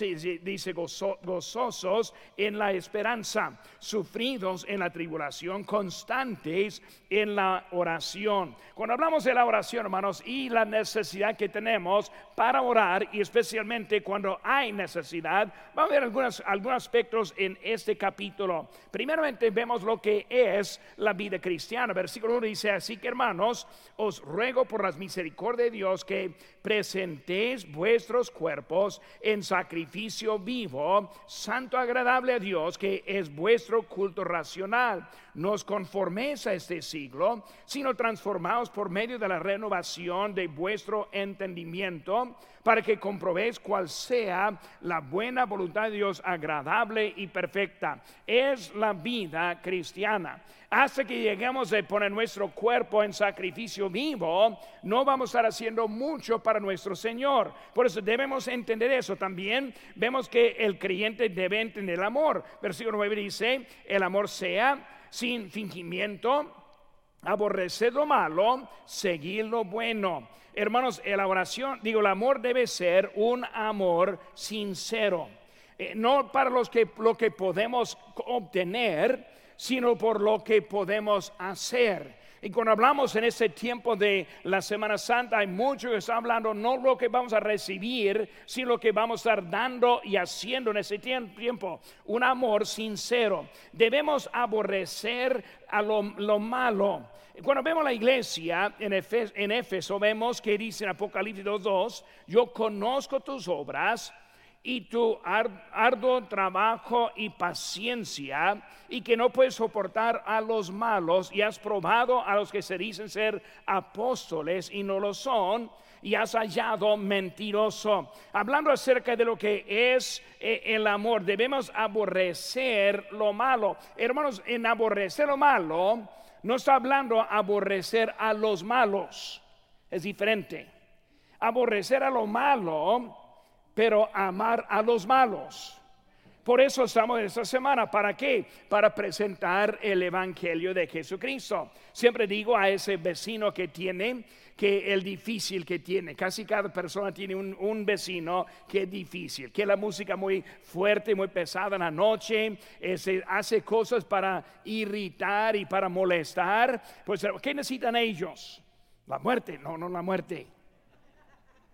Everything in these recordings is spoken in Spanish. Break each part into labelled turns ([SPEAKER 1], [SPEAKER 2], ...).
[SPEAKER 1] dice gozosos en la esperanza, sufridos en la tribulación, constantes en la oración. Cuando hablamos de la oración, hermanos, y la necesidad que tenemos para orar, y especialmente cuando hay necesidad, vamos a ver algunos, algunos aspectos en este capítulo. Primeramente vemos lo que es la vida cristiana. Versículo 1 dice, así que hermanos, os ruego por las misericordias de Dios que presentéis vuestros cuerpos en sacrificio vivo, santo, agradable a Dios, que es vuestro culto racional. No os conforméis a este siglo, sino transformaos por medio de la renovación de vuestro entendimiento, para que comprobéis cuál sea la buena voluntad de Dios agradable y perfecta. Es la vida cristiana hasta que lleguemos a poner nuestro cuerpo en sacrificio vivo, no vamos a estar haciendo mucho para nuestro Señor. Por eso debemos entender eso. También vemos que el creyente debe entender el amor. Versículo 9 dice, el amor sea sin fingimiento, aborrecer lo malo, seguir lo bueno. Hermanos, la oración, digo, el amor debe ser un amor sincero. Eh, no para los que, lo que podemos obtener, sino por lo que podemos hacer. Y cuando hablamos en este tiempo de la Semana Santa, hay mucho que está hablando no lo que vamos a recibir, sino lo que vamos a estar dando y haciendo en ese tiempo. Un amor sincero. Debemos aborrecer a lo, malo. Cuando vemos la iglesia en Éfeso, en Éfeso, vemos que dice en Apocalipsis 2.2, yo conozco tus obras y tu arduo trabajo y paciencia y que no puedes soportar a los malos y has probado a los que se dicen ser apóstoles y no lo son y has hallado mentiroso. Hablando acerca de lo que es eh, el amor, debemos aborrecer lo malo. Hermanos, en aborrecer lo malo, no está hablando aborrecer a los malos, es diferente. Aborrecer a lo malo pero amar a los malos. Por eso estamos en esta semana. ¿Para qué? Para presentar el Evangelio de Jesucristo. Siempre digo a ese vecino que tiene, que el difícil que tiene, casi cada persona tiene un, vecino que es difícil, que la música muy fuerte, muy pesada en la noche, ese, hace cosas para irritar y para molestar. Pues, ¿qué necesitan ellos? La muerte, no, no la muerte.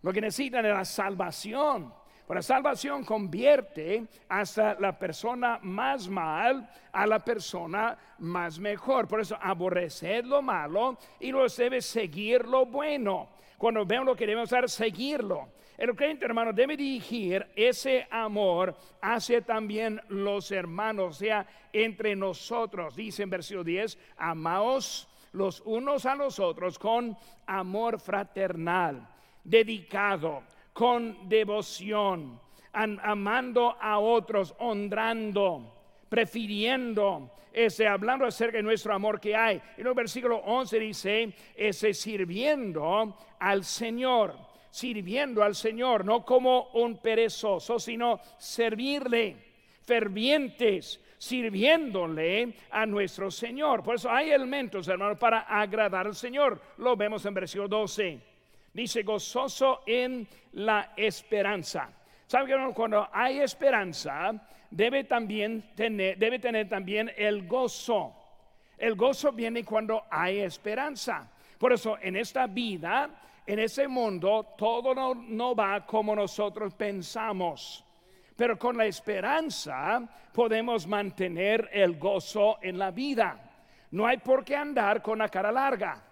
[SPEAKER 1] Lo que necesitan es la salvación. La salvación convierte hasta la persona más mal a la persona más mejor. Por eso aborrecer lo malo y luego debe seguir lo bueno. Cuando vemos lo que debemos hacer, seguirlo. El creyente hermano debe dirigir ese amor hacia también los hermanos, o sea, entre nosotros. Dice en versículo 10, amaos los unos a los otros con amor fraternal dedicado, con devoción, amando a otros, honrando, prefiriendo, ese, hablando acerca de nuestro amor que hay. En el versículo 11 dice, ese sirviendo al Señor, sirviendo al Señor, no como un perezoso, sino servirle, fervientes, sirviéndole a nuestro Señor. Por eso hay elementos, hermanos, para agradar al Señor. Lo vemos en versículo 12. Dice gozoso en la esperanza. ¿Sabe que cuando hay esperanza debe también tener, debe tener también el gozo? El gozo viene cuando hay esperanza. Por eso en esta vida, en ese mundo, todo no, no va como nosotros pensamos. Pero con la esperanza podemos mantener el gozo en la vida. No hay por qué andar con la cara larga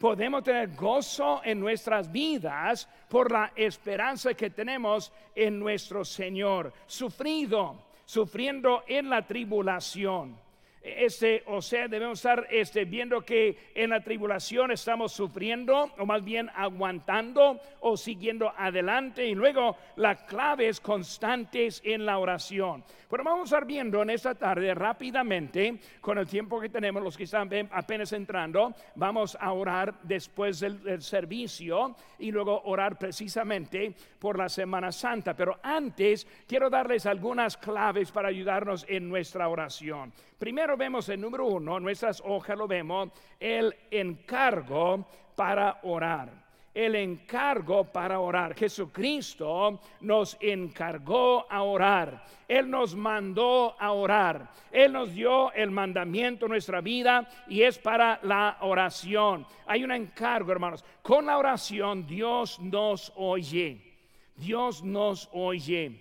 [SPEAKER 1] podemos tener gozo en nuestras vidas por la esperanza que tenemos en nuestro Señor, sufrido, sufriendo en la tribulación este, o sea, debemos estar este, viendo que en la tribulación estamos sufriendo, o más bien aguantando o siguiendo adelante. Y luego la clave es constantes en la oración. Pero vamos a estar viendo en esta tarde rápidamente, con el tiempo que tenemos, los que están apenas entrando, vamos a orar después del, del servicio y luego orar precisamente por la Semana Santa. Pero antes quiero darles algunas claves para ayudarnos en nuestra oración. Primero vemos el número uno, nuestras hojas lo vemos, el encargo para orar. el encargo para orar. Jesucristo nos encargó a orar. Él nos mandó a orar. Él nos dio el mandamiento en nuestra vida y es para la oración. Hay un encargo, hermanos. Con la oración Dios nos oye. Dios nos oye.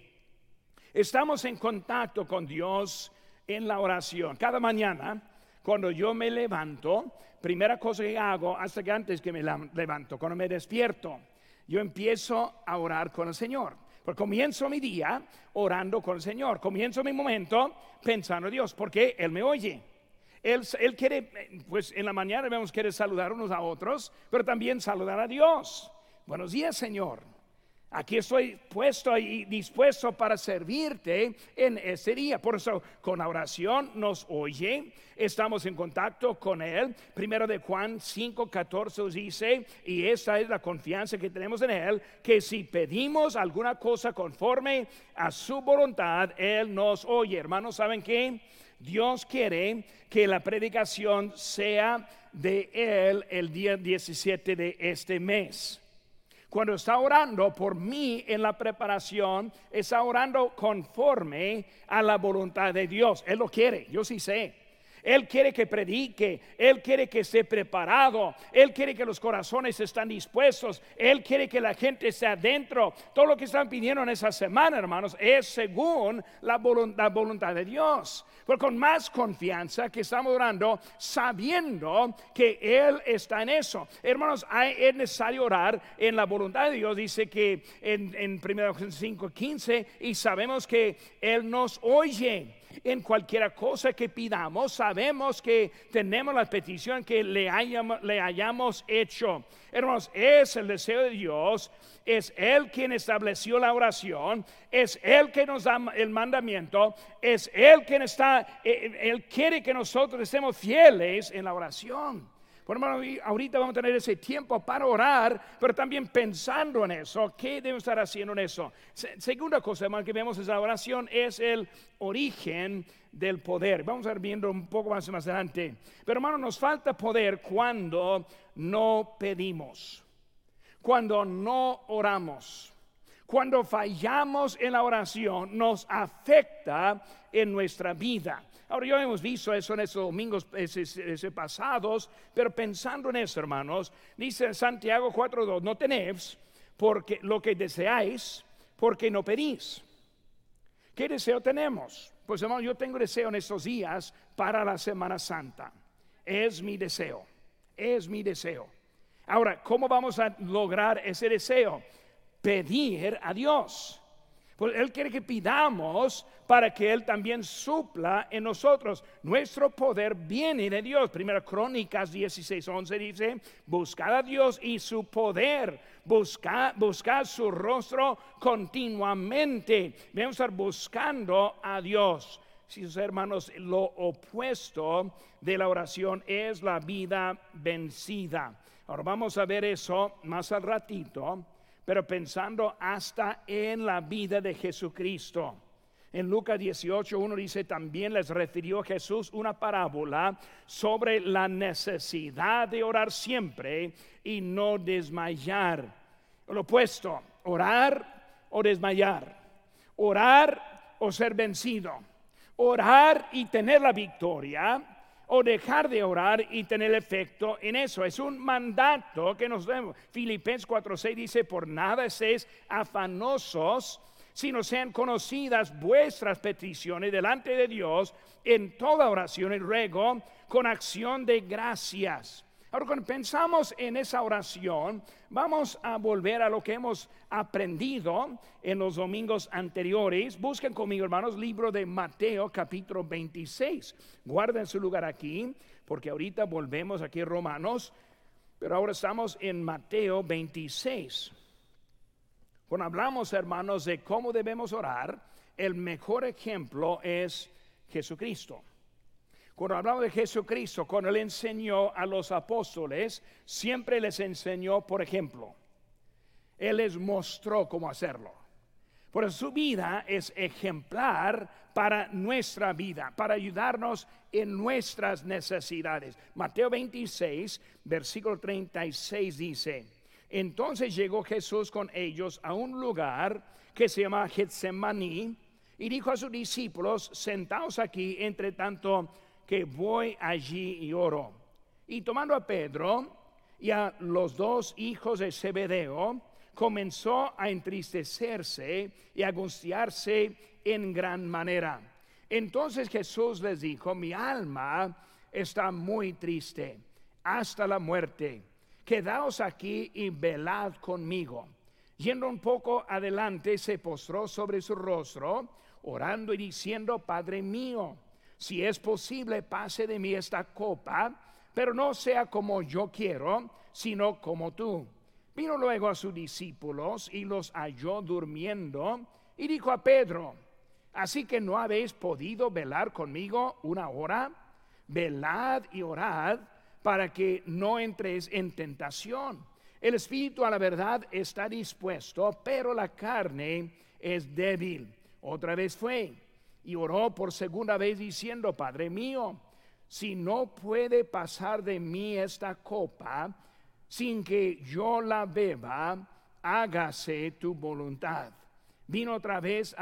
[SPEAKER 1] Estamos en contacto con Dios en la oración. Cada mañana, cuando yo me levanto, primera cosa que hago, hasta que antes que me levanto, cuando me despierto, yo empiezo a orar con el Señor. Porque comienzo mi día orando con el Señor. Comienzo mi momento pensando en Dios, porque Él me oye. Él, él, quiere, pues en la mañana vemos quiere saludar unos a otros, pero también saludar a Dios. Buenos días, Señor. Aquí estoy puesto y dispuesto para servirte en ese día. Por eso, con oración nos oye, estamos en contacto con Él. Primero de Juan 5, 14 dice, y esa es la confianza que tenemos en Él, que si pedimos alguna cosa conforme a su voluntad, Él nos oye. Hermanos, ¿saben qué? Dios quiere que la predicación sea de Él el día 17 de este mes. Cuando está orando por mí en la preparación, está orando conforme a la voluntad de Dios. Él lo quiere, yo sí sé. Él quiere que predique, Él quiere que esté preparado, Él quiere que los corazones estén dispuestos, Él quiere que la gente esté adentro. Todo lo que están pidiendo en esa semana, hermanos, es según la voluntad, de Dios. Pero con más confianza que estamos orando, sabiendo que Él está en eso. Hermanos, es necesario orar en la voluntad de Dios. Dice que en, en 1 5, 15, y sabemos que Él nos oye en cualquier cosa que pidamos, sabemos que tenemos la petición que le hayamos, le hayamos hecho. Hermanos, es el deseo de Dios, es Él quien estableció la oración, es Él que nos da el mandamiento, es Él quien está, eh, Él quiere que nosotros estemos fieles en la oración. Bueno, hermano, ahorita vamos a tener ese tiempo para orar, pero también pensando en eso, ¿qué debemos estar haciendo en eso? segunda cosa, hermano, que vemos en la oración es el origen del poder. Vamos a ir viendo un poco más, más adelante. Pero hermano, nos falta poder cuando no pedimos, cuando no oramos. Cuando fallamos en la oración nos afecta en nuestra vida. Ahora ya hemos visto eso en esos domingos ese, pasados, pero pensando en eso, hermanos, dice Santiago 4.2, no tenéis porque lo que deseáis, porque no pedís. ¿Qué deseo tenemos? Pues hermano, yo tengo deseo en estos días para la Semana Santa. Es mi deseo, es mi deseo. Ahora, ¿cómo vamos a lograr ese deseo? Pedir a Dios. Pues Él quiere que pidamos para que Él también supla en nosotros. Nuestro poder viene de Dios. Primera Crónicas 16, 11 dice, buscad a Dios y su poder. Buscad, buscad su rostro continuamente. Debemos estar buscando a Dios. Si sus hermanos, lo opuesto de la oración es la vida vencida. Ahora vamos a ver eso más al ratito pero pensando hasta en la vida de Jesucristo. En Lucas 18, uno dice, también les refirió Jesús una parábola sobre la necesidad de orar siempre y no desmayar. Lo opuesto, orar o desmayar. Orar o ser vencido. Orar y tener la victoria o dejar de orar y tener efecto en eso. Es un mandato que nos demos. Filipenses 4:6 dice, por nada estéis afanosos, sino sean conocidas vuestras peticiones delante de Dios en toda oración y ruego con acción de gracias. Ahora, cuando pensamos en esa oración, vamos a volver a lo que hemos aprendido en los domingos anteriores. Busquen conmigo, hermanos, libro de Mateo, capítulo 26. Guarden su lugar aquí, porque ahorita volvemos aquí Romanos, pero ahora estamos en Mateo 26. Cuando hablamos, hermanos, de cómo debemos orar, el mejor ejemplo es Jesucristo. Cuando hablamos de Jesucristo, cuando Él enseñó a los apóstoles, siempre les enseñó, por ejemplo, Él les mostró cómo hacerlo. Por su vida es ejemplar para nuestra vida, para ayudarnos en nuestras necesidades. Mateo 26, versículo 36 dice, Entonces llegó Jesús con ellos a un lugar que se llama Getsemaní y dijo a sus discípulos, sentaos aquí, entre tanto que voy allí y oro. Y tomando a Pedro y a los dos hijos de Zebedeo, comenzó a entristecerse y a angustiarse en gran manera. Entonces Jesús les dijo, mi alma está muy triste hasta la muerte. Quedaos aquí y velad conmigo. Yendo un poco adelante, se postró sobre su rostro, orando y diciendo, Padre mío, si es posible, pase de mí esta copa, pero no sea como yo quiero, sino como tú. Vino luego a sus discípulos y los halló durmiendo y dijo a Pedro, así que no habéis podido velar conmigo una hora, velad y orad para que no entréis en tentación. El espíritu a la verdad está dispuesto, pero la carne es débil. Otra vez fue y oró por segunda vez diciendo, Padre mío, si no puede pasar de mí esta copa sin que yo la beba, hágase tu voluntad. Vino otra vez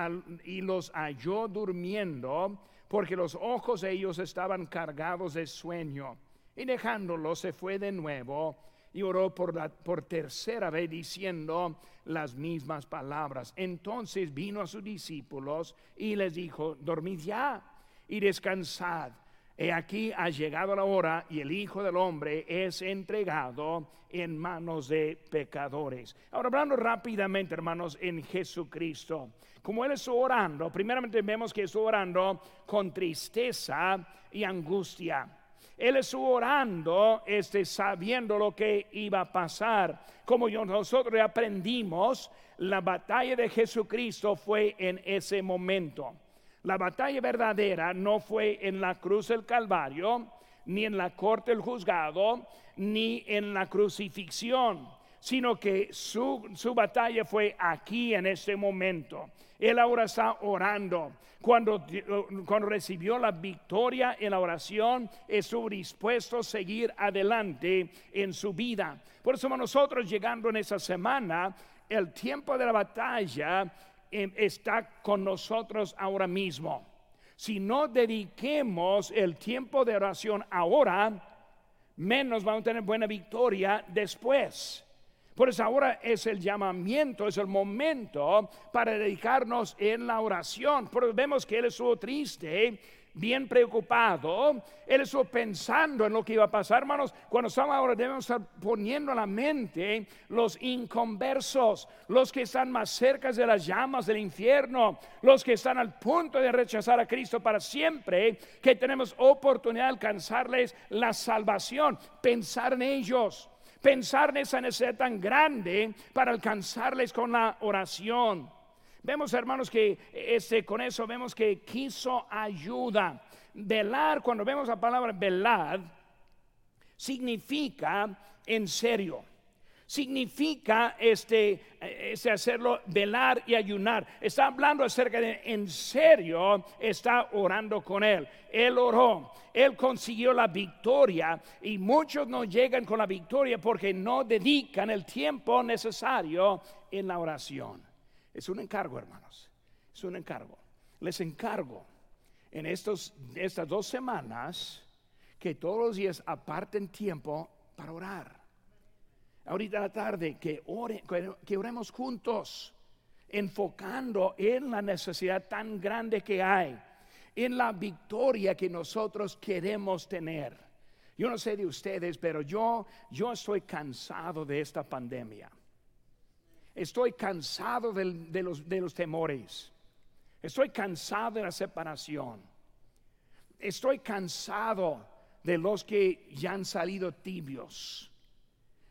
[SPEAKER 1] y los halló durmiendo, porque los ojos de ellos estaban cargados de sueño. Y dejándolo se fue de nuevo y oró por, por tercera vez diciendo las mismas palabras. Entonces vino a sus discípulos y les dijo, dormid ya y descansad. He aquí ha llegado la hora y el Hijo del Hombre es entregado en manos de pecadores. Ahora hablando rápidamente, hermanos, en Jesucristo. Como Él estuvo orando, primeramente vemos que estuvo orando con tristeza y angustia. Él estuvo orando, este, sabiendo lo que iba a pasar. Como nosotros aprendimos, la batalla de Jesucristo fue en ese momento. La batalla verdadera no fue en la cruz del Calvario, ni en la corte del juzgado, ni en la crucifixión, sino que su, su batalla fue aquí en este momento. Él ahora está orando. Cuando, cuando recibió la victoria en la oración, estuvo dispuesto a seguir adelante en su vida. Por eso nosotros llegando en esa semana, el tiempo de la batalla em, está con nosotros ahora mismo. Si no dediquemos el tiempo de oración ahora, menos vamos a tener buena victoria después. Por eso ahora es el llamamiento, es el momento para dedicarnos en la oración. Porque vemos que él estuvo triste, bien preocupado, él estuvo pensando en lo que iba a pasar, hermanos. Cuando estamos ahora debemos estar poniendo a la mente los inconversos, los que están más cerca de las llamas del infierno, los que están al punto de rechazar a Cristo para siempre, que tenemos oportunidad de alcanzarles la salvación, pensar en ellos pensar en esa necesidad tan grande para alcanzarles con la oración. Vemos, hermanos, que este, con eso vemos que quiso ayuda. Velar, cuando vemos la palabra velar, significa en serio significa este, este, hacerlo velar y ayunar. Está hablando acerca de en serio está orando con él. Él oró, él consiguió la victoria y muchos no llegan con la victoria porque no dedican el tiempo necesario en la oración. Es un encargo, hermanos. Es un encargo. Les encargo en estos, estas dos semanas que todos los días aparten tiempo para orar ahorita a la tarde, que, que oremos juntos, enfocando en la necesidad tan grande que hay, en la victoria que nosotros queremos tener. Yo no sé de ustedes, pero yo, yo estoy cansado de esta pandemia. Estoy cansado de, los, de los temores. Estoy cansado de la separación. Estoy cansado de los que ya han salido tibios.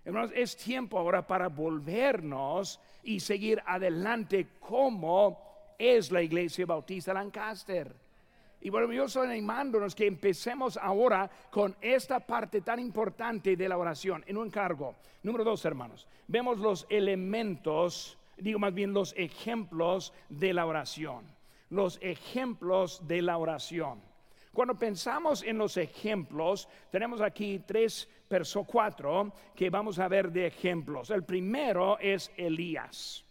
[SPEAKER 1] Hermanos, es tiempo ahora para volvernos y seguir adelante como es la iglesia bautista Lancaster. Y bueno, yo estoy animándonos que empecemos ahora con esta parte tan importante de la oración en un encargo. Número dos, hermanos, vemos los elementos, digo más bien los ejemplos de la oración. Los ejemplos de la oración. Cuando pensamos en los ejemplos, tenemos aquí tres, verso cuatro, que vamos a ver de ejemplos. El primero es Elías.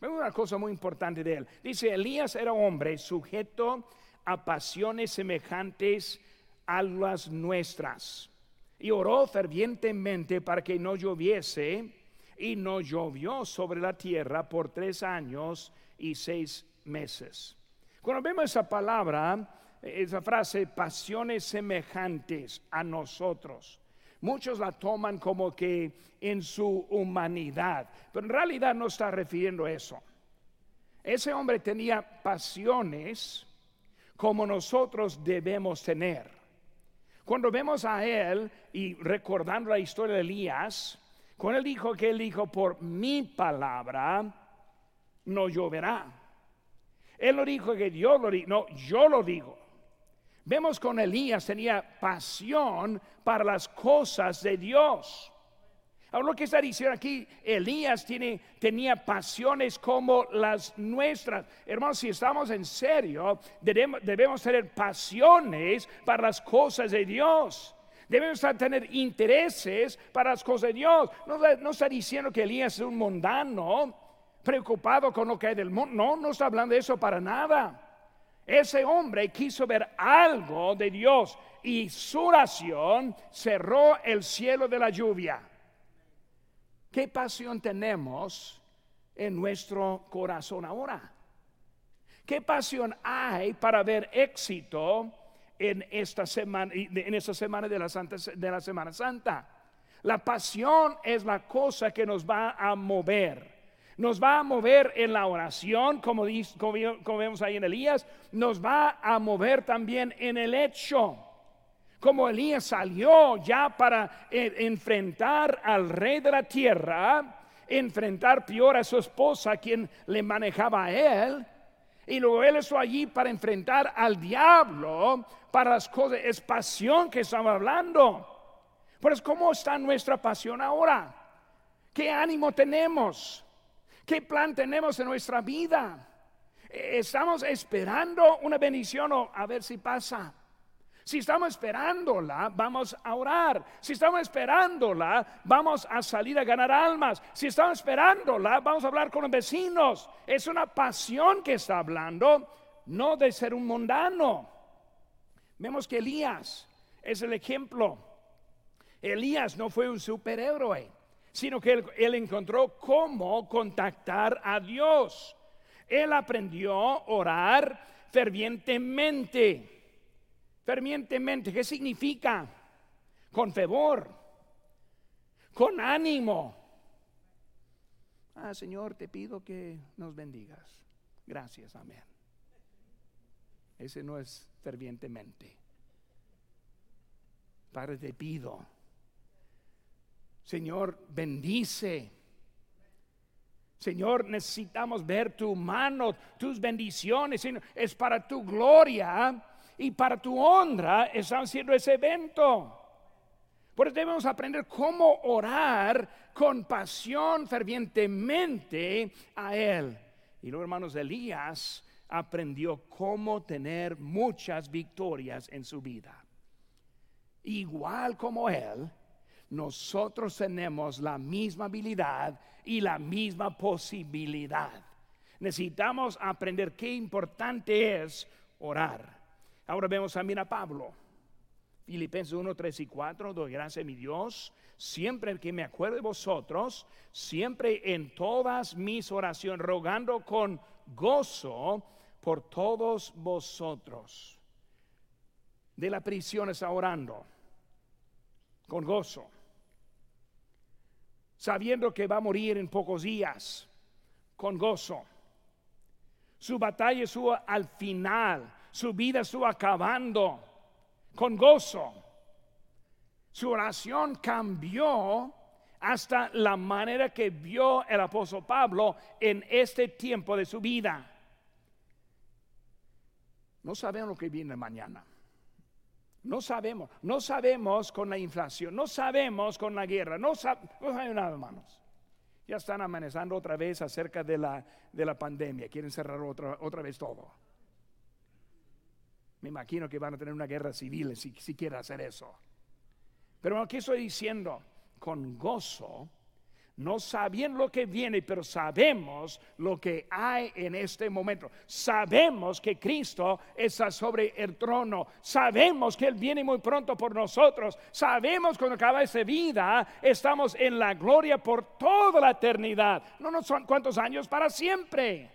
[SPEAKER 1] Vemos una cosa muy importante de él. Dice, Elías era hombre sujeto a pasiones semejantes a las nuestras. Y oró fervientemente para que no lloviese, y no llovió sobre la tierra por tres años y seis meses. Cuando vemos esa palabra, esa frase, pasiones semejantes a nosotros. Muchos la toman como que en su humanidad, pero en realidad no está refiriendo eso. Ese hombre tenía pasiones como nosotros debemos tener. Cuando vemos a él y recordando la historia de Elías, cuando él dijo que él dijo, por mi palabra no lloverá. Él no dijo que Dios lo dijo, no, yo lo digo. Vemos con Elías tenía pasión para las cosas de Dios. Ahora lo que está diciendo aquí, Elías tiene, tenía pasiones como las nuestras. Hermanos, si estamos en serio, debemos, debemos tener pasiones para las cosas de Dios. Debemos tener intereses para las cosas de Dios. No, no está diciendo que Elías es un mundano preocupado con lo que hay del mundo. No, no está hablando de eso para nada. Ese hombre quiso ver algo de Dios y su oración cerró el cielo de la lluvia. ¿Qué pasión tenemos en nuestro corazón ahora? ¿Qué pasión hay para ver éxito en esta semana, en esta semana de la, Santa, de la Semana Santa? La pasión es la cosa que nos va a mover. Nos va a mover en la oración, como, como, vemos ahí en Elías, nos va a mover también en el hecho. Como Elías salió ya para eh, enfrentar al rey de la tierra, enfrentar peor a su esposa, quien le manejaba a él, y luego él estuvo allí para enfrentar al diablo, para las cosas, es pasión que estamos hablando. Pues, ¿cómo está nuestra pasión ahora? ¿Qué ánimo tenemos? ¿Qué plan tenemos en nuestra vida? ¿Estamos esperando una bendición o a ver si pasa? Si estamos esperándola, vamos a orar. Si estamos esperándola, vamos a salir a ganar almas. Si estamos esperándola, vamos a hablar con los vecinos. Es una pasión que está hablando, no de ser un mundano. Vemos que Elías es el ejemplo. Elías no fue un superhéroe sino que él, encontró cómo contactar a Dios. Él aprendió a orar fervientemente. Fervientemente, ¿qué significa? Con fervor, con ánimo. Ah, Señor, te pido que nos bendigas. Gracias, amén. Ese no es fervientemente. Padre, te pido Señor, bendice. Señor, necesitamos ver tu mano, tus bendiciones. Es para tu gloria y para tu honra están haciendo ese evento. Por eso debemos aprender cómo orar con pasión fervientemente a Él. Y luego, hermanos, Elías aprendió cómo tener muchas victorias en su vida. Igual como Él, nosotros tenemos la misma habilidad y la misma posibilidad. Necesitamos aprender qué importante es orar. Ahora vemos también a Pablo. Filipenses 1, 3 y 4, doy gracias a mi Dios, siempre que me acuerdo de vosotros, siempre en todas mis oraciones, rogando con gozo por todos vosotros. De la prisión está orando, con gozo sabiendo que va a morir en pocos días, con gozo. Su batalla estuvo al final, su vida estuvo acabando, con gozo. Su oración cambió hasta la manera que vio el apóstol Pablo en este tiempo de su vida. No sabemos lo que viene mañana. No sabemos, no sabemos con la inflación, no sabemos con la guerra, no, sabemos nada, hermanos. Ya están amenazando otra vez acerca de la, de la pandemia, quieren cerrar otra, otra vez todo. Me imagino que van a tener una guerra civil si, si quieren hacer eso. Pero aquí estoy diciendo, con gozo, no sabiendo lo que viene, pero sabemos lo que hay en este momento. Sabemos que Cristo está sobre el trono. Sabemos que Él viene muy pronto por nosotros. Sabemos cuando acaba esa vida, estamos en la gloria por toda la eternidad. No, no son cuántos años, para siempre.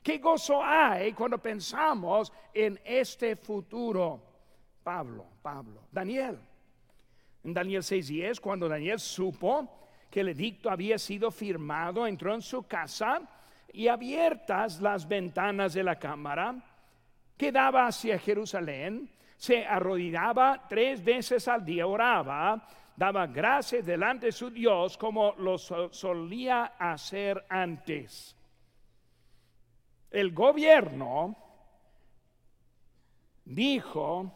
[SPEAKER 1] ¿Qué gozo hay cuando pensamos en este futuro? Pablo, Pablo, Daniel. En Daniel 6:10, cuando Daniel supo que el edicto había sido firmado, entró en su casa y abiertas las ventanas de la cámara que daba hacia Jerusalén, se arrodillaba tres veces al día, oraba, daba gracias delante de su Dios como lo solía hacer antes. El gobierno dijo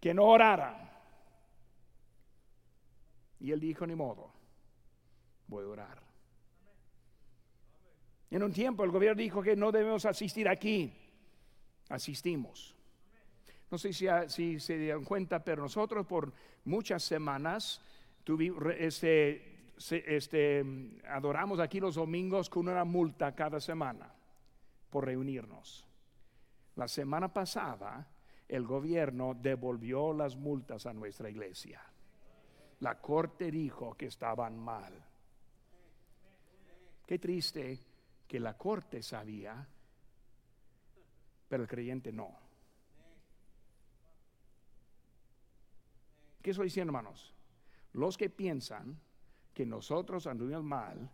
[SPEAKER 1] que no orara. Y él dijo, ni modo voy a orar. En un tiempo el gobierno dijo que no debemos asistir aquí. Asistimos. No sé si, si se dieron cuenta, pero nosotros por muchas semanas este, este, adoramos aquí los domingos con una multa cada semana por reunirnos. La semana pasada el gobierno devolvió las multas a nuestra iglesia. La corte dijo que estaban mal. Qué triste que la corte sabía, pero el creyente no. ¿Qué estoy diciendo, hermanos? Los que piensan que nosotros anduvimos mal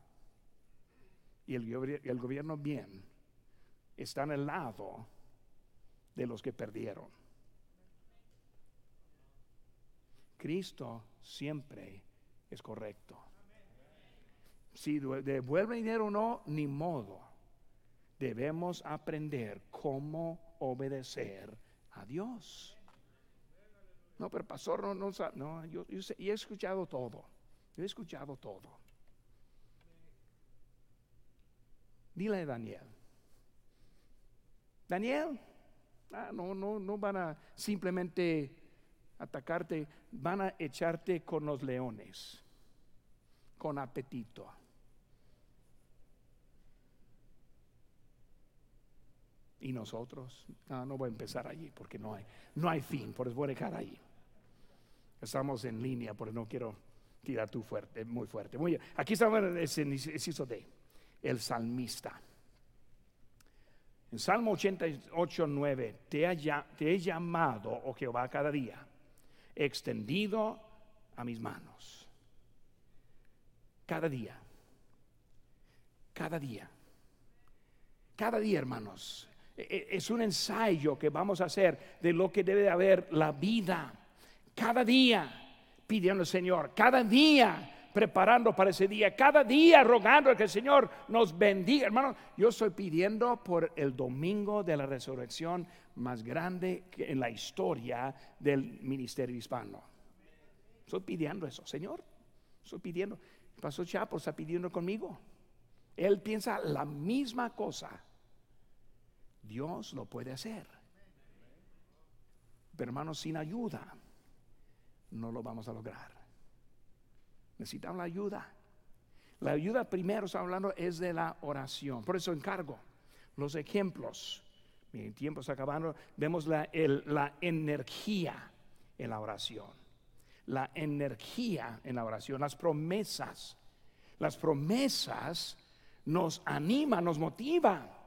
[SPEAKER 1] y el, el gobierno bien, están al lado de los que perdieron. Cristo siempre es correcto si devuelve dinero o no, ni modo. Debemos aprender cómo obedecer a Dios. No, pero pastor, no, no, no yo, he escuchado todo. Yo he escuchado todo. Dile a Daniel. Daniel, ah, no, no, no van a simplemente atacarte, van a echarte con los leones, con apetito. Y nosotros, no, voy a empezar allí porque no hay, no hay fin, por eso voy a dejar allí. Estamos en línea, porque no quiero tirar tú fuerte, muy fuerte. Muy bien. Aquí en el inciso D, el salmista. En Salmo 88, 9, te, te he llamado, oh Jehová, cada día, extendido a mis manos. Cada día. Cada día. Cada día, hermanos. E, e, es un ensayo que vamos a hacer de lo que debe haber la vida. Cada día pidiendo al Señor, cada día preparando para ese día, cada día rogando que el Señor nos bendiga. Hermano, yo estoy pidiendo por el domingo de la resurrección más grande en la historia del ministerio hispano. Estoy pidiendo eso, Señor. Estoy pidiendo. Pasó Chapo está pidiendo conmigo. Él piensa la misma cosa. Dios lo puede hacer. Pero hermanos, sin ayuda no lo vamos a lograr. Necesitamos la ayuda. La ayuda primero, estamos hablando, es de la oración. Por eso encargo los ejemplos. Mi tiempo está acabando. Vemos la, la energía en la oración. La energía en la oración. Las promesas. Las promesas nos animan, nos motivan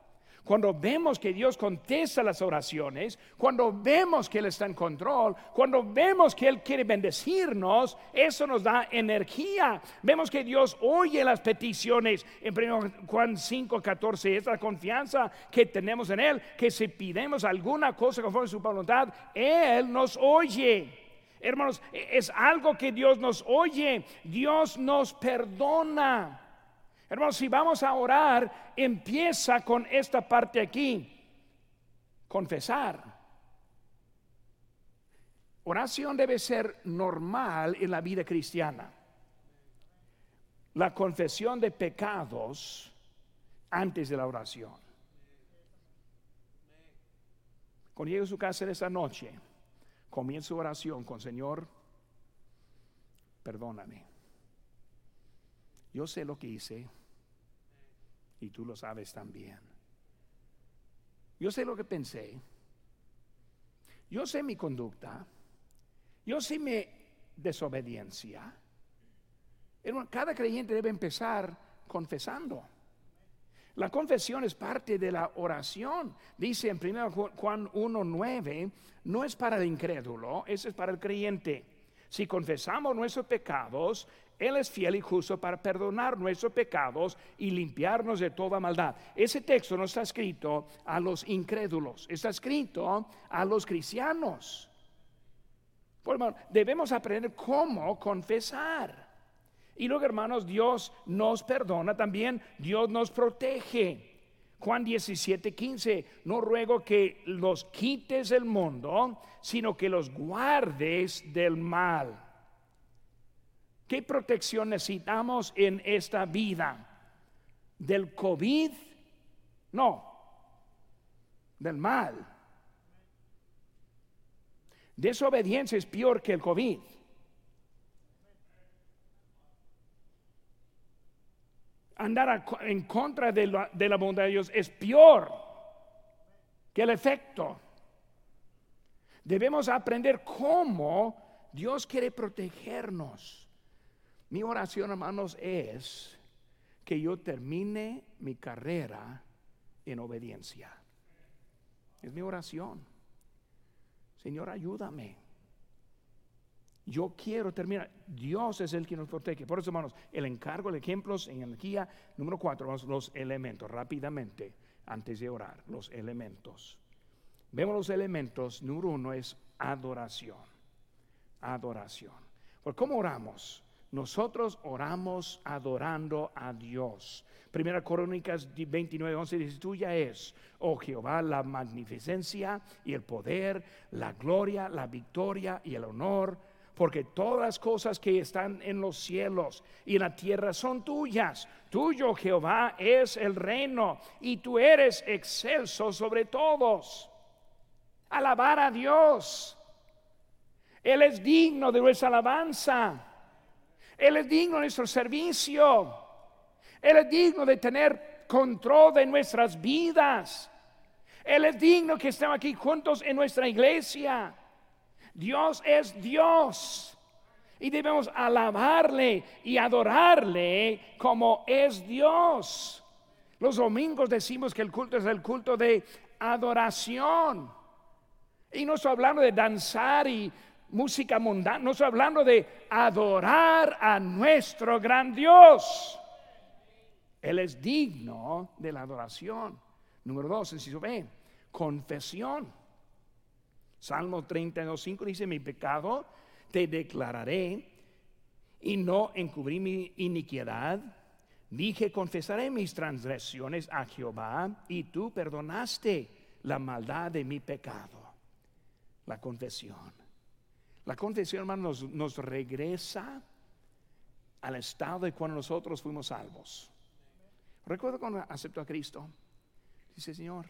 [SPEAKER 1] cuando vemos que Dios contesta las oraciones, cuando vemos que Él está en control, cuando vemos que Él quiere bendecirnos, eso nos da energía. Vemos que Dios oye las peticiones en 1 Juan 5, 14. Esta confianza que tenemos en Él, que si pidemos alguna cosa conforme a su voluntad, Él nos oye. Hermanos, es algo que Dios nos oye, Dios nos perdona. Hermanos, si vamos a orar, empieza con esta parte aquí. Confesar. Oración debe ser normal en la vida cristiana. La confesión de pecados antes de la oración. Cuando llegue a su casa esa noche, comienza su oración con Señor, perdóname. Yo sé lo que hice y tú lo sabes también. Yo sé lo que pensé. Yo sé mi conducta. Yo sé mi desobediencia. Cada creyente debe empezar confesando. La confesión es parte de la oración. Dice en 1 Juan 1.9, no es para el incrédulo, eso es para el creyente. Si confesamos nuestros pecados, Él es fiel y justo para perdonar nuestros pecados y limpiarnos de toda maldad. Ese texto no está escrito a los incrédulos, está escrito a los cristianos. Por debemos aprender cómo confesar. Y luego, hermanos, Dios nos perdona también, Dios nos protege. Juan 17, 15, no ruego que los quites del mundo, sino que los guardes del mal. ¿Qué protección necesitamos en esta vida? ¿Del COVID? No, del mal. Desobediencia es peor que el COVID. andar en contra de la, de la bondad de Dios es peor que el efecto. Debemos aprender cómo Dios quiere protegernos. Mi oración, hermanos, es que yo termine mi carrera en obediencia. Es mi oración. Señor, ayúdame. Yo quiero terminar. Dios es el que nos protege. Por eso, hermanos, el encargo de ejemplos en energía. Número cuatro, vamos los elementos rápidamente antes de orar. Los elementos. Vemos los elementos. Número uno es adoración. Adoración. ¿Por cómo oramos? Nosotros oramos adorando a Dios. Primera Crónicas 29, 11 dice, tuya es, oh Jehová, la magnificencia y el poder, la gloria, la victoria y el honor porque todas las cosas que están en los cielos y en la tierra son tuyas. Tuyo, Jehová, es el reino y tú eres excelso sobre todos. Alabar a Dios. Él es digno de nuestra alabanza. Él es digno de nuestro servicio. Él es digno de tener control de nuestras vidas. Él es digno que estemos aquí juntos en nuestra iglesia. Dios es Dios. Y debemos alabarle y adorarle como es Dios. Los domingos decimos que el culto es el culto de adoración. Y no estoy hablando de danzar y música mundana, no estoy hablando de adorar a nuestro gran Dios. Él es digno de la adoración. Número dos, se ve confesión. Salmo 32, 5 dice, mi pecado te declararé y no encubrí mi iniquidad. Dije, confesaré mis transgresiones a Jehová y tú perdonaste la maldad de mi pecado. La confesión. La confesión, hermano, nos, nos regresa al estado de cuando nosotros fuimos salvos. Recuerdo cuando aceptó a Cristo. Dice, Señor,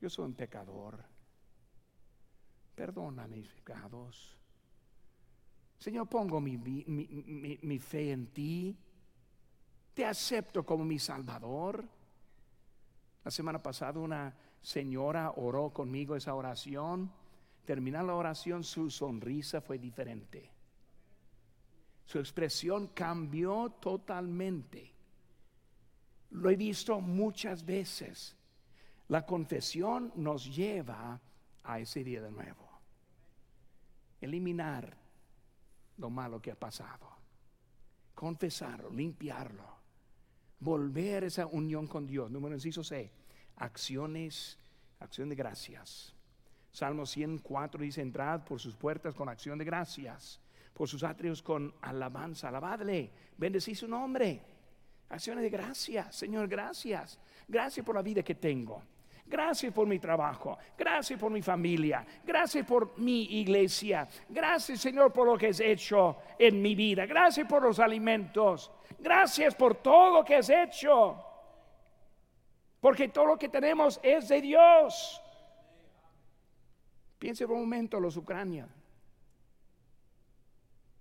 [SPEAKER 1] yo soy un pecador perdona mis pecados. Señor, pongo mi, fe en ti. Te acepto como mi Salvador. La semana pasada una señora oró conmigo esa oración. Terminando la oración, su sonrisa fue diferente. Su expresión cambió totalmente. Lo he visto muchas veces. La confesión nos lleva a ese día de nuevo eliminar lo malo que ha pasado, confesarlo, limpiarlo, volver esa unión con Dios. Número inciso C, acciones, acción de gracias. Salmo 104 dice, entrad por sus puertas con acción de gracias, por sus atrios con alabanza, alabadle, bendecí su nombre. Acciones de gracias, Señor, gracias. Gracias por la vida que tengo. Gracias por mi trabajo. Gracias por mi familia. Gracias por mi iglesia. Gracias Señor por lo que has hecho en mi vida. Gracias por los alimentos. Gracias por todo lo que has hecho. Porque todo lo que tenemos es de Dios. Piense por un momento los Ucrania.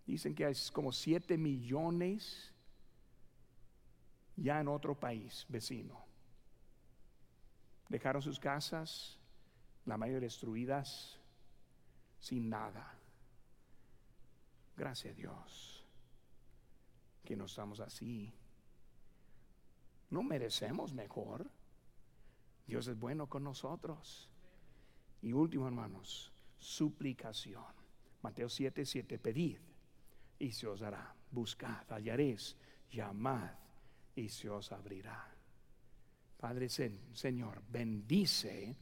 [SPEAKER 1] Dicen que hay como 7 millones ya en otro país vecino. Dejaron sus casas, la mayoría destruidas, sin nada. Gracias a Dios que no estamos así. No merecemos mejor. Dios es bueno con nosotros. Y último, hermanos, suplicación. Mateo 7, 7, pedid y se os dará. Buscad, hallaréis, llamad y se os abrirá. Padre Señor, bendice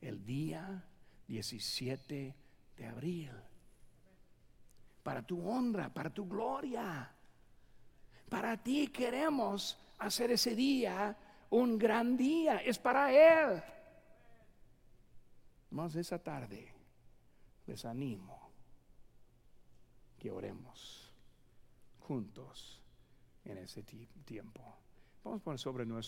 [SPEAKER 1] el día 17 de abril. Para tu honra, para tu gloria. Para ti queremos hacer ese día un gran día. Es para Él. Más esa tarde les animo que oremos juntos en ese tiempo. Vamos a poner sobre nuestro